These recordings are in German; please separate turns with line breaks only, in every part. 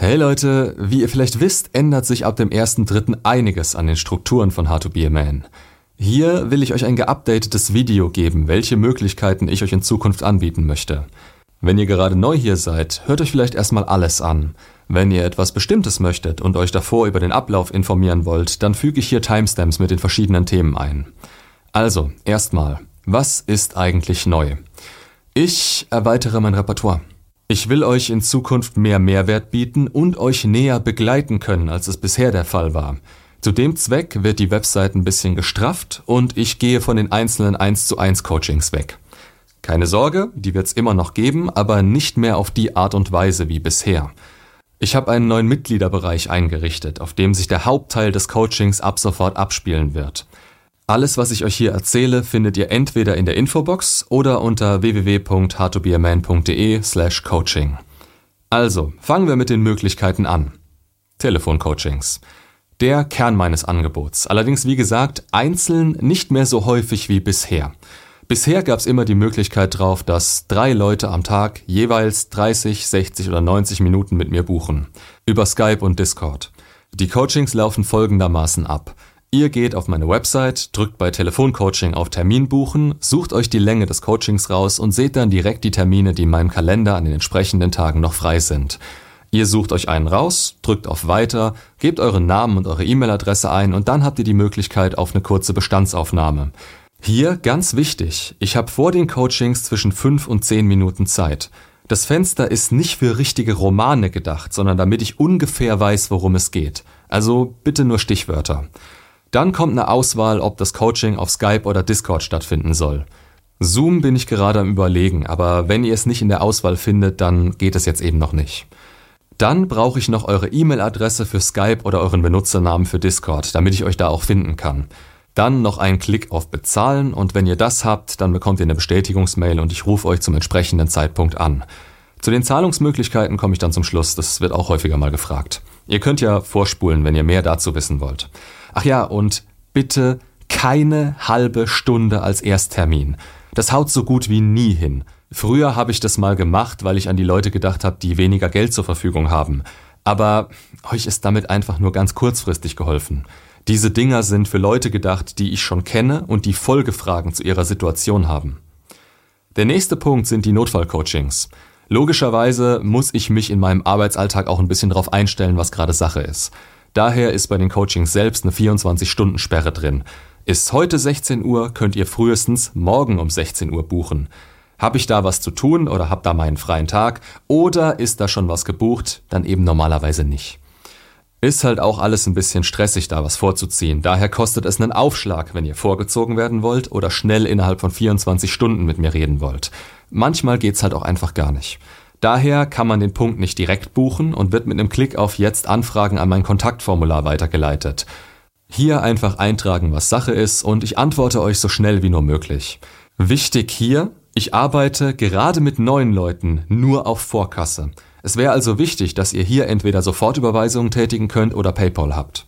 Hey Leute, wie ihr vielleicht wisst, ändert sich ab dem 1.3. einiges an den Strukturen von How to Be a Man. Hier will ich euch ein geupdatetes Video geben, welche Möglichkeiten ich euch in Zukunft anbieten möchte. Wenn ihr gerade neu hier seid, hört euch vielleicht erstmal alles an. Wenn ihr etwas Bestimmtes möchtet und euch davor über den Ablauf informieren wollt, dann füge ich hier Timestamps mit den verschiedenen Themen ein. Also, erstmal, was ist eigentlich neu? Ich erweitere mein Repertoire. Ich will euch in Zukunft mehr Mehrwert bieten und euch näher begleiten können, als es bisher der Fall war. Zu dem Zweck wird die Website ein bisschen gestrafft und ich gehe von den einzelnen 1 zu 1 Coachings weg. Keine Sorge, die wird's immer noch geben, aber nicht mehr auf die Art und Weise wie bisher. Ich habe einen neuen Mitgliederbereich eingerichtet, auf dem sich der Hauptteil des Coachings ab sofort abspielen wird. Alles, was ich euch hier erzähle, findet ihr entweder in der Infobox oder unter www.hardtobeaman.de slash coaching. Also, fangen wir mit den Möglichkeiten an. Telefoncoachings. Der Kern meines Angebots. Allerdings, wie gesagt, einzeln nicht mehr so häufig wie bisher. Bisher gab es immer die Möglichkeit drauf, dass drei Leute am Tag jeweils 30, 60 oder 90 Minuten mit mir buchen. Über Skype und Discord. Die Coachings laufen folgendermaßen ab. Ihr geht auf meine Website, drückt bei Telefoncoaching auf Termin buchen, sucht euch die Länge des Coachings raus und seht dann direkt die Termine, die in meinem Kalender an den entsprechenden Tagen noch frei sind. Ihr sucht euch einen raus, drückt auf Weiter, gebt euren Namen und eure E-Mail-Adresse ein und dann habt ihr die Möglichkeit auf eine kurze Bestandsaufnahme. Hier ganz wichtig, ich habe vor den Coachings zwischen 5 und 10 Minuten Zeit. Das Fenster ist nicht für richtige Romane gedacht, sondern damit ich ungefähr weiß, worum es geht. Also bitte nur Stichwörter. Dann kommt eine Auswahl, ob das Coaching auf Skype oder Discord stattfinden soll. Zoom bin ich gerade am Überlegen, aber wenn ihr es nicht in der Auswahl findet, dann geht es jetzt eben noch nicht. Dann brauche ich noch eure E-Mail-Adresse für Skype oder euren Benutzernamen für Discord, damit ich euch da auch finden kann. Dann noch einen Klick auf Bezahlen und wenn ihr das habt, dann bekommt ihr eine Bestätigungsmail und ich rufe euch zum entsprechenden Zeitpunkt an. Zu den Zahlungsmöglichkeiten komme ich dann zum Schluss, das wird auch häufiger mal gefragt. Ihr könnt ja vorspulen, wenn ihr mehr dazu wissen wollt. Ach ja, und bitte keine halbe Stunde als Ersttermin. Das haut so gut wie nie hin. Früher habe ich das mal gemacht, weil ich an die Leute gedacht habe, die weniger Geld zur Verfügung haben. Aber euch ist damit einfach nur ganz kurzfristig geholfen. Diese Dinger sind für Leute gedacht, die ich schon kenne und die Folgefragen zu ihrer Situation haben. Der nächste Punkt sind die Notfallcoachings. Logischerweise muss ich mich in meinem Arbeitsalltag auch ein bisschen darauf einstellen, was gerade Sache ist. Daher ist bei den Coachings selbst eine 24-Stunden-Sperre drin. Ist heute 16 Uhr, könnt ihr frühestens morgen um 16 Uhr buchen. Hab ich da was zu tun oder hab da meinen freien Tag oder ist da schon was gebucht, dann eben normalerweise nicht. Ist halt auch alles ein bisschen stressig, da was vorzuziehen. Daher kostet es einen Aufschlag, wenn ihr vorgezogen werden wollt oder schnell innerhalb von 24 Stunden mit mir reden wollt. Manchmal geht's halt auch einfach gar nicht. Daher kann man den Punkt nicht direkt buchen und wird mit einem Klick auf Jetzt Anfragen an mein Kontaktformular weitergeleitet. Hier einfach eintragen, was Sache ist und ich antworte euch so schnell wie nur möglich. Wichtig hier, ich arbeite gerade mit neuen Leuten nur auf Vorkasse. Es wäre also wichtig, dass ihr hier entweder Sofortüberweisungen tätigen könnt oder PayPal habt.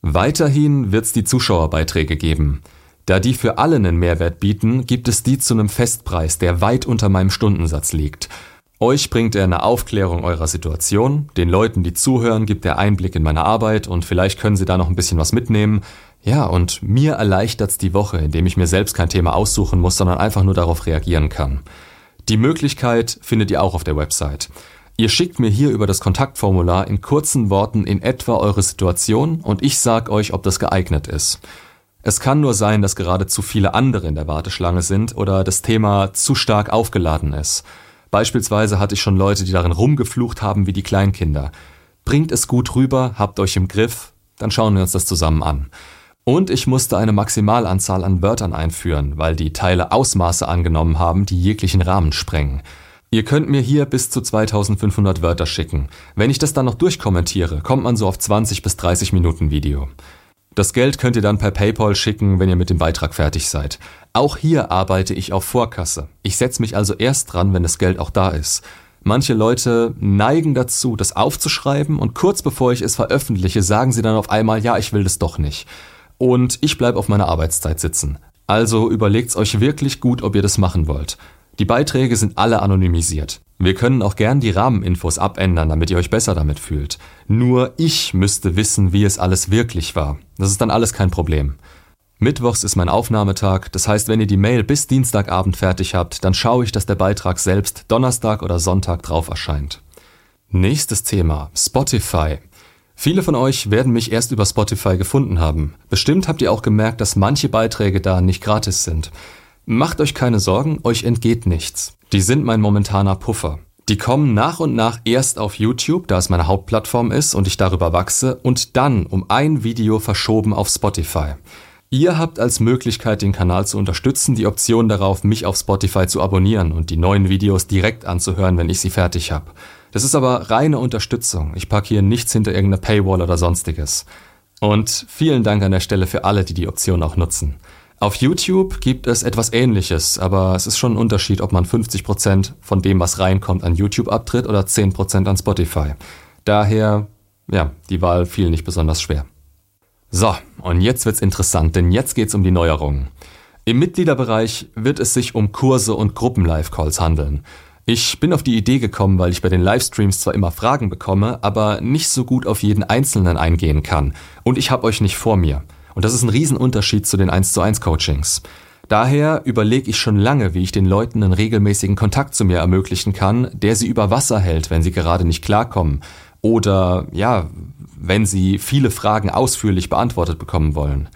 Weiterhin wird es die Zuschauerbeiträge geben. Da die für alle einen Mehrwert bieten, gibt es die zu einem Festpreis, der weit unter meinem Stundensatz liegt. Euch bringt er eine Aufklärung eurer Situation, den Leuten, die zuhören, gibt er Einblick in meine Arbeit und vielleicht können sie da noch ein bisschen was mitnehmen. Ja, und mir erleichtert's die Woche, indem ich mir selbst kein Thema aussuchen muss, sondern einfach nur darauf reagieren kann. Die Möglichkeit findet ihr auch auf der Website. Ihr schickt mir hier über das Kontaktformular in kurzen Worten in etwa eure Situation und ich sag euch, ob das geeignet ist. Es kann nur sein, dass gerade zu viele andere in der Warteschlange sind oder das Thema zu stark aufgeladen ist. Beispielsweise hatte ich schon Leute, die darin rumgeflucht haben wie die Kleinkinder. Bringt es gut rüber, habt euch im Griff, dann schauen wir uns das zusammen an. Und ich musste eine Maximalanzahl an Wörtern einführen, weil die Teile Ausmaße angenommen haben, die jeglichen Rahmen sprengen. Ihr könnt mir hier bis zu 2500 Wörter schicken. Wenn ich das dann noch durchkommentiere, kommt man so auf 20 bis 30 Minuten Video. Das Geld könnt ihr dann per PayPal schicken, wenn ihr mit dem Beitrag fertig seid. Auch hier arbeite ich auf Vorkasse. Ich setze mich also erst dran, wenn das Geld auch da ist. Manche Leute neigen dazu, das aufzuschreiben und kurz bevor ich es veröffentliche, sagen sie dann auf einmal, ja, ich will das doch nicht. Und ich bleibe auf meiner Arbeitszeit sitzen. Also überlegt's euch wirklich gut, ob ihr das machen wollt. Die Beiträge sind alle anonymisiert. Wir können auch gern die Rahmeninfos abändern, damit ihr euch besser damit fühlt. Nur ich müsste wissen, wie es alles wirklich war. Das ist dann alles kein Problem. Mittwochs ist mein Aufnahmetag, das heißt, wenn ihr die Mail bis Dienstagabend fertig habt, dann schaue ich, dass der Beitrag selbst Donnerstag oder Sonntag drauf erscheint. Nächstes Thema, Spotify. Viele von euch werden mich erst über Spotify gefunden haben. Bestimmt habt ihr auch gemerkt, dass manche Beiträge da nicht gratis sind. Macht euch keine Sorgen, euch entgeht nichts. Die sind mein momentaner Puffer. Die kommen nach und nach erst auf YouTube, da es meine Hauptplattform ist und ich darüber wachse, und dann um ein Video verschoben auf Spotify. Ihr habt als Möglichkeit, den Kanal zu unterstützen, die Option darauf, mich auf Spotify zu abonnieren und die neuen Videos direkt anzuhören, wenn ich sie fertig habe. Das ist aber reine Unterstützung. Ich packe hier nichts hinter irgendeiner Paywall oder sonstiges. Und vielen Dank an der Stelle für alle, die die Option auch nutzen. Auf YouTube gibt es etwas ähnliches, aber es ist schon ein Unterschied, ob man 50% von dem, was reinkommt, an YouTube abtritt oder 10% an Spotify. Daher, ja, die Wahl fiel nicht besonders schwer. So, und jetzt wird's interessant, denn jetzt geht's um die Neuerungen. Im Mitgliederbereich wird es sich um Kurse und Gruppen-Live-Calls handeln. Ich bin auf die Idee gekommen, weil ich bei den Livestreams zwar immer Fragen bekomme, aber nicht so gut auf jeden Einzelnen eingehen kann. Und ich habe euch nicht vor mir. Und das ist ein Riesenunterschied zu den 1 zu 1 Coachings. Daher überlege ich schon lange, wie ich den Leuten einen regelmäßigen Kontakt zu mir ermöglichen kann, der sie über Wasser hält, wenn sie gerade nicht klarkommen. Oder ja, wenn sie viele Fragen ausführlich beantwortet bekommen wollen.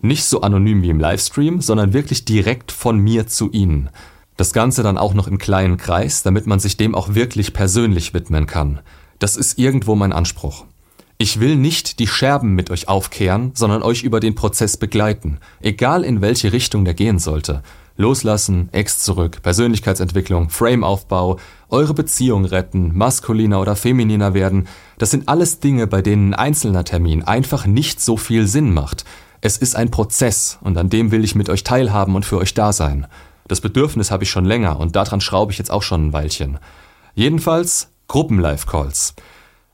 Nicht so anonym wie im Livestream, sondern wirklich direkt von mir zu ihnen. Das Ganze dann auch noch im kleinen Kreis, damit man sich dem auch wirklich persönlich widmen kann. Das ist irgendwo mein Anspruch. Ich will nicht die Scherben mit euch aufkehren, sondern euch über den Prozess begleiten, egal in welche Richtung der gehen sollte. Loslassen, Ex zurück, Persönlichkeitsentwicklung, Frameaufbau, eure Beziehung retten, maskuliner oder femininer werden, das sind alles Dinge, bei denen ein einzelner Termin einfach nicht so viel Sinn macht. Es ist ein Prozess und an dem will ich mit euch teilhaben und für euch da sein. Das Bedürfnis habe ich schon länger und daran schraube ich jetzt auch schon ein Weilchen. Jedenfalls Gruppen-Live-Calls.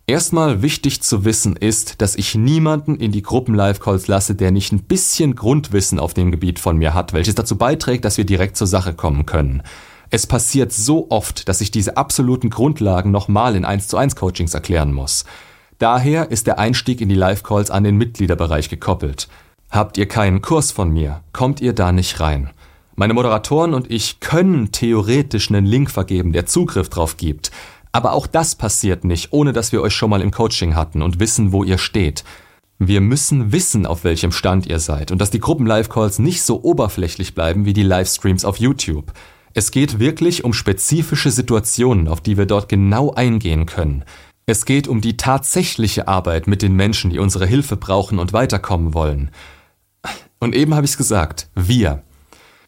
Erstmal wichtig zu wissen ist, dass ich niemanden in die Gruppen-Live-Calls lasse, der nicht ein bisschen Grundwissen auf dem Gebiet von mir hat, welches dazu beiträgt, dass wir direkt zur Sache kommen können. Es passiert so oft, dass ich diese absoluten Grundlagen nochmal in 1 zu 1 Coachings erklären muss. Daher ist der Einstieg in die Live-Calls an den Mitgliederbereich gekoppelt. Habt ihr keinen Kurs von mir, kommt ihr da nicht rein. Meine Moderatoren und ich können theoretisch einen Link vergeben, der Zugriff drauf gibt. Aber auch das passiert nicht, ohne dass wir euch schon mal im Coaching hatten und wissen, wo ihr steht. Wir müssen wissen, auf welchem Stand ihr seid und dass die Gruppen-Live-Calls nicht so oberflächlich bleiben wie die Livestreams auf YouTube. Es geht wirklich um spezifische Situationen, auf die wir dort genau eingehen können. Es geht um die tatsächliche Arbeit mit den Menschen, die unsere Hilfe brauchen und weiterkommen wollen. Und eben habe ich es gesagt, wir.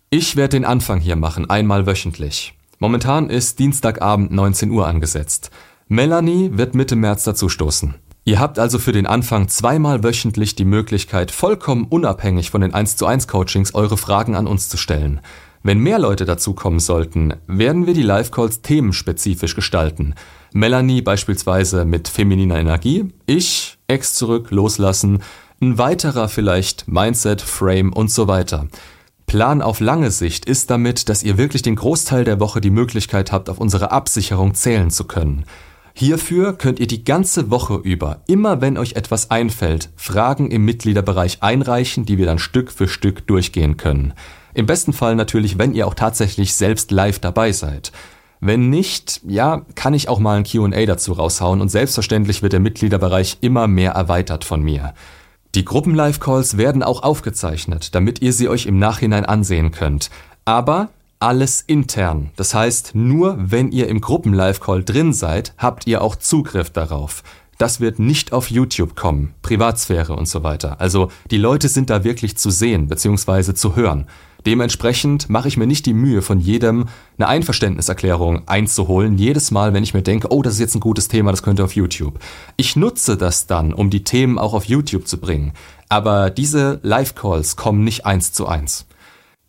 Ich werde den Anfang hier machen, einmal wöchentlich. Momentan ist Dienstagabend 19 Uhr angesetzt. Melanie wird Mitte März dazustoßen. Ihr habt also für den Anfang zweimal wöchentlich die Möglichkeit, vollkommen unabhängig von den 1 zu 1 Coachings eure Fragen an uns zu stellen. Wenn mehr Leute dazukommen sollten, werden wir die Live-Calls themenspezifisch gestalten. Melanie beispielsweise mit femininer Energie, ich, Ex zurück, loslassen, ein weiterer vielleicht Mindset, Frame und so weiter. Plan auf lange Sicht ist damit, dass ihr wirklich den Großteil der Woche die Möglichkeit habt, auf unsere Absicherung zählen zu können. Hierfür könnt ihr die ganze Woche über, immer wenn euch etwas einfällt, Fragen im Mitgliederbereich einreichen, die wir dann Stück für Stück durchgehen können. Im besten Fall natürlich, wenn ihr auch tatsächlich selbst live dabei seid. Wenn nicht, ja, kann ich auch mal ein QA dazu raushauen und selbstverständlich wird der Mitgliederbereich immer mehr erweitert von mir. Die Gruppen-Live-Calls werden auch aufgezeichnet, damit ihr sie euch im Nachhinein ansehen könnt. Aber alles intern. Das heißt, nur wenn ihr im Gruppen-Live-Call drin seid, habt ihr auch Zugriff darauf. Das wird nicht auf YouTube kommen, Privatsphäre und so weiter. Also die Leute sind da wirklich zu sehen bzw. zu hören. Dementsprechend mache ich mir nicht die Mühe, von jedem eine Einverständniserklärung einzuholen, jedes Mal, wenn ich mir denke, oh, das ist jetzt ein gutes Thema, das könnte auf YouTube. Ich nutze das dann, um die Themen auch auf YouTube zu bringen. Aber diese Live-Calls kommen nicht eins zu eins.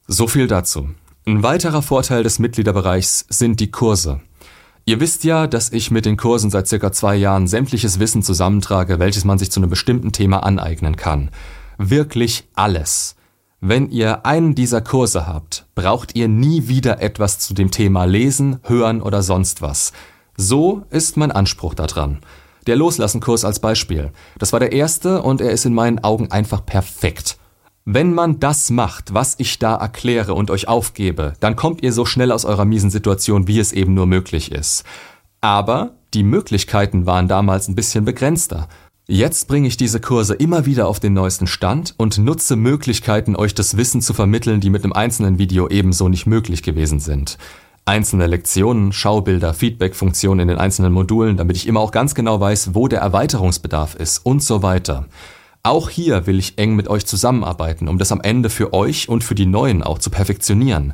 So viel dazu. Ein weiterer Vorteil des Mitgliederbereichs sind die Kurse. Ihr wisst ja, dass ich mit den Kursen seit circa zwei Jahren sämtliches Wissen zusammentrage, welches man sich zu einem bestimmten Thema aneignen kann. Wirklich alles. Wenn ihr einen dieser Kurse habt, braucht ihr nie wieder etwas zu dem Thema lesen, hören oder sonst was. So ist mein Anspruch daran. Der Loslassen-Kurs als Beispiel. Das war der erste und er ist in meinen Augen einfach perfekt. Wenn man das macht, was ich da erkläre und euch aufgebe, dann kommt ihr so schnell aus eurer miesen Situation, wie es eben nur möglich ist. Aber die Möglichkeiten waren damals ein bisschen begrenzter. Jetzt bringe ich diese Kurse immer wieder auf den neuesten Stand und nutze Möglichkeiten, euch das Wissen zu vermitteln, die mit einem einzelnen Video ebenso nicht möglich gewesen sind. Einzelne Lektionen, Schaubilder, Feedback-Funktionen in den einzelnen Modulen, damit ich immer auch ganz genau weiß, wo der Erweiterungsbedarf ist und so weiter. Auch hier will ich eng mit euch zusammenarbeiten, um das am Ende für euch und für die Neuen auch zu perfektionieren.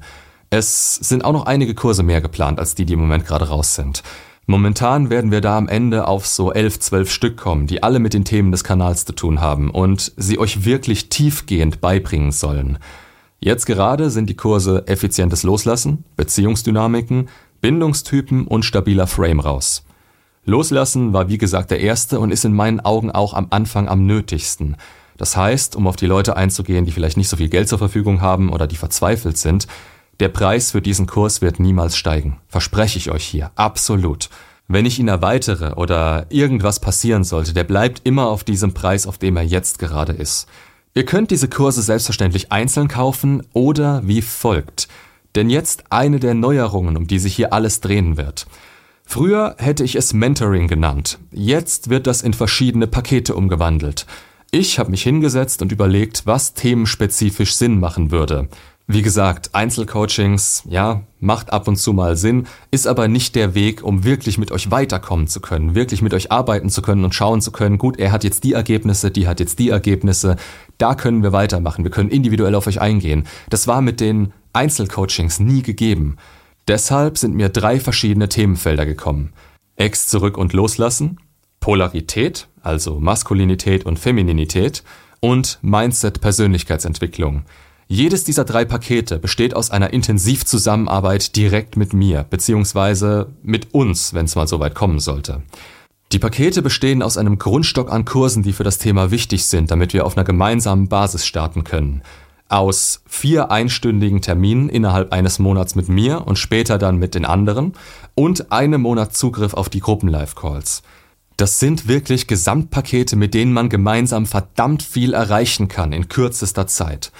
Es sind auch noch einige Kurse mehr geplant als die, die im Moment gerade raus sind. Momentan werden wir da am Ende auf so elf, zwölf Stück kommen, die alle mit den Themen des Kanals zu tun haben und sie euch wirklich tiefgehend beibringen sollen. Jetzt gerade sind die Kurse effizientes Loslassen, Beziehungsdynamiken, Bindungstypen und stabiler Frame raus. Loslassen war wie gesagt der erste und ist in meinen Augen auch am Anfang am nötigsten. Das heißt, um auf die Leute einzugehen, die vielleicht nicht so viel Geld zur Verfügung haben oder die verzweifelt sind, der Preis für diesen Kurs wird niemals steigen. Verspreche ich euch hier. Absolut. Wenn ich ihn erweitere oder irgendwas passieren sollte, der bleibt immer auf diesem Preis, auf dem er jetzt gerade ist. Ihr könnt diese Kurse selbstverständlich einzeln kaufen oder wie folgt. Denn jetzt eine der Neuerungen, um die sich hier alles drehen wird. Früher hätte ich es Mentoring genannt. Jetzt wird das in verschiedene Pakete umgewandelt. Ich habe mich hingesetzt und überlegt, was themenspezifisch Sinn machen würde. Wie gesagt, Einzelcoachings, ja, macht ab und zu mal Sinn, ist aber nicht der Weg, um wirklich mit euch weiterkommen zu können, wirklich mit euch arbeiten zu können und schauen zu können, gut, er hat jetzt die Ergebnisse, die hat jetzt die Ergebnisse, da können wir weitermachen, wir können individuell auf euch eingehen. Das war mit den Einzelcoachings nie gegeben. Deshalb sind mir drei verschiedene Themenfelder gekommen. Ex zurück und loslassen, Polarität, also Maskulinität und Femininität und Mindset Persönlichkeitsentwicklung. Jedes dieser drei Pakete besteht aus einer Intensivzusammenarbeit direkt mit mir, beziehungsweise mit uns, wenn es mal so weit kommen sollte. Die Pakete bestehen aus einem Grundstock an Kursen, die für das Thema wichtig sind, damit wir auf einer gemeinsamen Basis starten können aus vier einstündigen Terminen innerhalb eines Monats mit mir und später dann mit den anderen und einem Monat Zugriff auf die Gruppen-Live-Calls. Das sind wirklich Gesamtpakete, mit denen man gemeinsam verdammt viel erreichen kann in kürzester Zeit.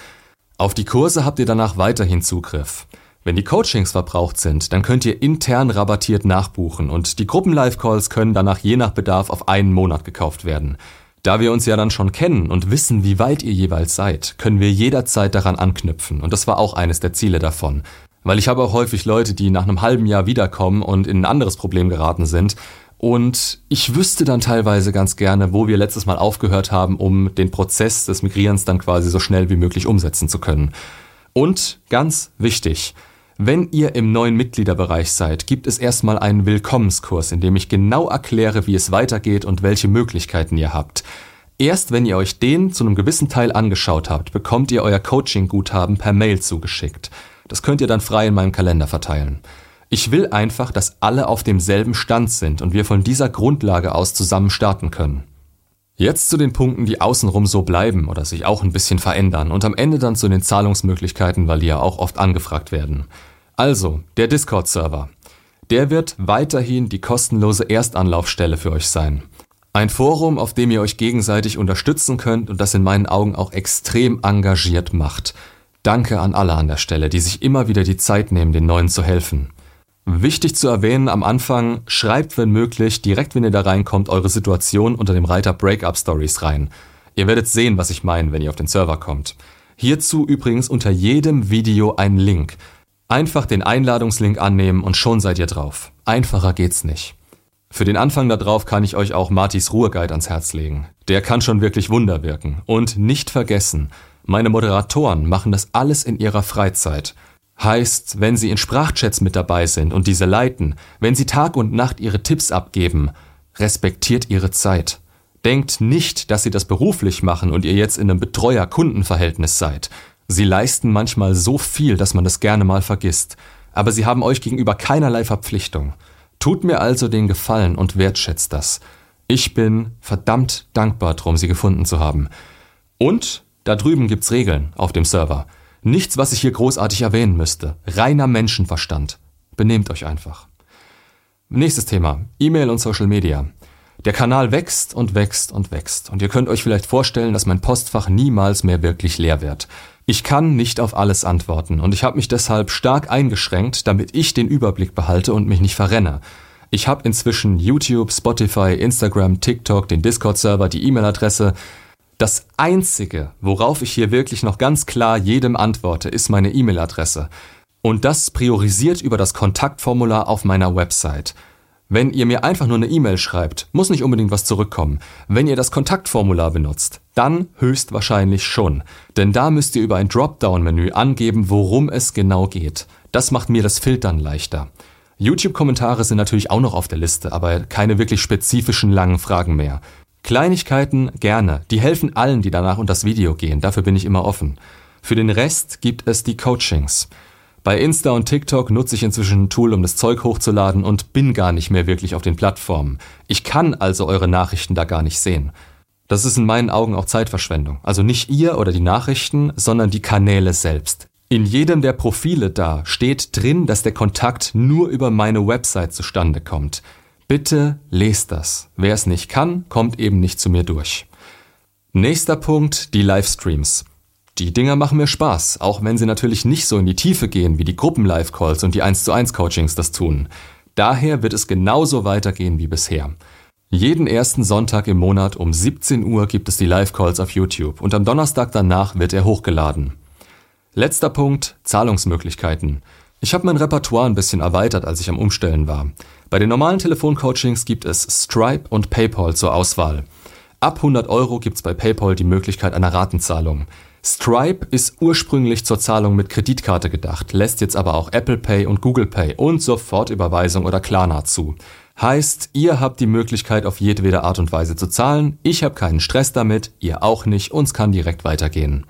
Auf die Kurse habt ihr danach weiterhin Zugriff. Wenn die Coachings verbraucht sind, dann könnt ihr intern rabattiert nachbuchen und die Gruppen-Live-Calls können danach je nach Bedarf auf einen Monat gekauft werden. Da wir uns ja dann schon kennen und wissen, wie weit ihr jeweils seid, können wir jederzeit daran anknüpfen. Und das war auch eines der Ziele davon. Weil ich habe auch häufig Leute, die nach einem halben Jahr wiederkommen und in ein anderes Problem geraten sind. Und ich wüsste dann teilweise ganz gerne, wo wir letztes Mal aufgehört haben, um den Prozess des Migrierens dann quasi so schnell wie möglich umsetzen zu können. Und ganz wichtig, wenn ihr im neuen Mitgliederbereich seid, gibt es erstmal einen Willkommenskurs, in dem ich genau erkläre, wie es weitergeht und welche Möglichkeiten ihr habt. Erst wenn ihr euch den zu einem gewissen Teil angeschaut habt, bekommt ihr euer Coaching-Guthaben per Mail zugeschickt. Das könnt ihr dann frei in meinem Kalender verteilen. Ich will einfach, dass alle auf demselben Stand sind und wir von dieser Grundlage aus zusammen starten können. Jetzt zu den Punkten, die außenrum so bleiben oder sich auch ein bisschen verändern und am Ende dann zu den Zahlungsmöglichkeiten, weil die ja auch oft angefragt werden. Also, der Discord-Server. Der wird weiterhin die kostenlose Erstanlaufstelle für euch sein. Ein Forum, auf dem ihr euch gegenseitig unterstützen könnt und das in meinen Augen auch extrem engagiert macht. Danke an alle an der Stelle, die sich immer wieder die Zeit nehmen, den Neuen zu helfen. Wichtig zu erwähnen am Anfang, schreibt wenn möglich, direkt wenn ihr da reinkommt, eure Situation unter dem Reiter Breakup Stories rein. Ihr werdet sehen, was ich meine, wenn ihr auf den Server kommt. Hierzu übrigens unter jedem Video ein Link. Einfach den Einladungslink annehmen und schon seid ihr drauf. Einfacher geht's nicht. Für den Anfang da drauf kann ich euch auch Martis Ruheguide ans Herz legen. Der kann schon wirklich Wunder wirken. Und nicht vergessen, meine Moderatoren machen das alles in ihrer Freizeit. Heißt, wenn Sie in Sprachchats mit dabei sind und diese leiten, wenn Sie Tag und Nacht Ihre Tipps abgeben, respektiert Ihre Zeit. Denkt nicht, dass Sie das beruflich machen und ihr jetzt in einem Betreuer-Kundenverhältnis seid. Sie leisten manchmal so viel, dass man das gerne mal vergisst. Aber Sie haben euch gegenüber keinerlei Verpflichtung. Tut mir also den Gefallen und wertschätzt das. Ich bin verdammt dankbar drum, Sie gefunden zu haben. Und Da drüben gibt's Regeln auf dem Server. Nichts, was ich hier großartig erwähnen müsste. Reiner Menschenverstand. Benehmt euch einfach. Nächstes Thema. E-Mail und Social Media. Der Kanal wächst und wächst und wächst. Und ihr könnt euch vielleicht vorstellen, dass mein Postfach niemals mehr wirklich leer wird. Ich kann nicht auf alles antworten und ich habe mich deshalb stark eingeschränkt, damit ich den Überblick behalte und mich nicht verrenne. Ich habe inzwischen YouTube, Spotify, Instagram, TikTok, den Discord-Server, die E-Mail-Adresse. Das Einzige, worauf ich hier wirklich noch ganz klar jedem antworte, ist meine E-Mail-Adresse. Und das priorisiert über das Kontaktformular auf meiner Website. Wenn ihr mir einfach nur eine E-Mail schreibt, muss nicht unbedingt was zurückkommen. Wenn ihr das Kontaktformular benutzt, dann höchstwahrscheinlich schon. Denn da müsst ihr über ein Dropdown-Menü angeben, worum es genau geht. Das macht mir das Filtern leichter. YouTube-Kommentare sind natürlich auch noch auf der Liste, aber keine wirklich spezifischen langen Fragen mehr. Kleinigkeiten gerne, die helfen allen, die danach unter das Video gehen, dafür bin ich immer offen. Für den Rest gibt es die Coachings. Bei Insta und TikTok nutze ich inzwischen ein Tool, um das Zeug hochzuladen und bin gar nicht mehr wirklich auf den Plattformen. Ich kann also eure Nachrichten da gar nicht sehen. Das ist in meinen Augen auch Zeitverschwendung. Also nicht ihr oder die Nachrichten, sondern die Kanäle selbst. In jedem der Profile da steht drin, dass der Kontakt nur über meine Website zustande kommt. Bitte lest das. Wer es nicht kann, kommt eben nicht zu mir durch. Nächster Punkt, die Livestreams. Die Dinger machen mir Spaß, auch wenn sie natürlich nicht so in die Tiefe gehen wie die Gruppen-Live-Calls und die 1 zu 1 Coachings das tun. Daher wird es genauso weitergehen wie bisher. Jeden ersten Sonntag im Monat um 17 Uhr gibt es die Live-Calls auf YouTube und am Donnerstag danach wird er hochgeladen. Letzter Punkt, Zahlungsmöglichkeiten. Ich habe mein Repertoire ein bisschen erweitert, als ich am Umstellen war. Bei den normalen Telefoncoachings gibt es Stripe und PayPal zur Auswahl. Ab 100 Euro gibt's bei PayPal die Möglichkeit einer Ratenzahlung. Stripe ist ursprünglich zur Zahlung mit Kreditkarte gedacht, lässt jetzt aber auch Apple Pay und Google Pay und Sofortüberweisung oder Klarna zu. Heißt, ihr habt die Möglichkeit auf jedwede Art und Weise zu zahlen, ich habe keinen Stress damit, ihr auch nicht, uns kann direkt weitergehen.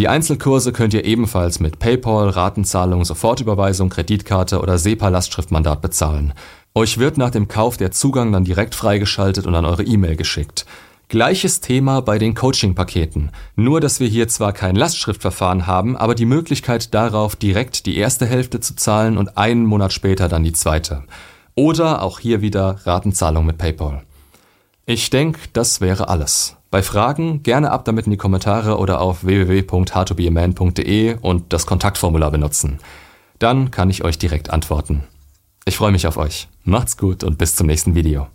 Die Einzelkurse könnt ihr ebenfalls mit PayPal, Ratenzahlung, Sofortüberweisung, Kreditkarte oder SEPA-Lastschriftmandat bezahlen. Euch wird nach dem Kauf der Zugang dann direkt freigeschaltet und an eure E-Mail geschickt. Gleiches Thema bei den Coaching-Paketen. Nur, dass wir hier zwar kein Lastschriftverfahren haben, aber die Möglichkeit darauf, direkt die erste Hälfte zu zahlen und einen Monat später dann die zweite. Oder auch hier wieder Ratenzahlung mit PayPal. Ich denke, das wäre alles. Bei Fragen gerne ab damit in die Kommentare oder auf www.howtobeaman.de und das Kontaktformular benutzen. Dann kann ich euch direkt antworten. Ich freue mich auf euch. Macht's gut und bis zum nächsten Video.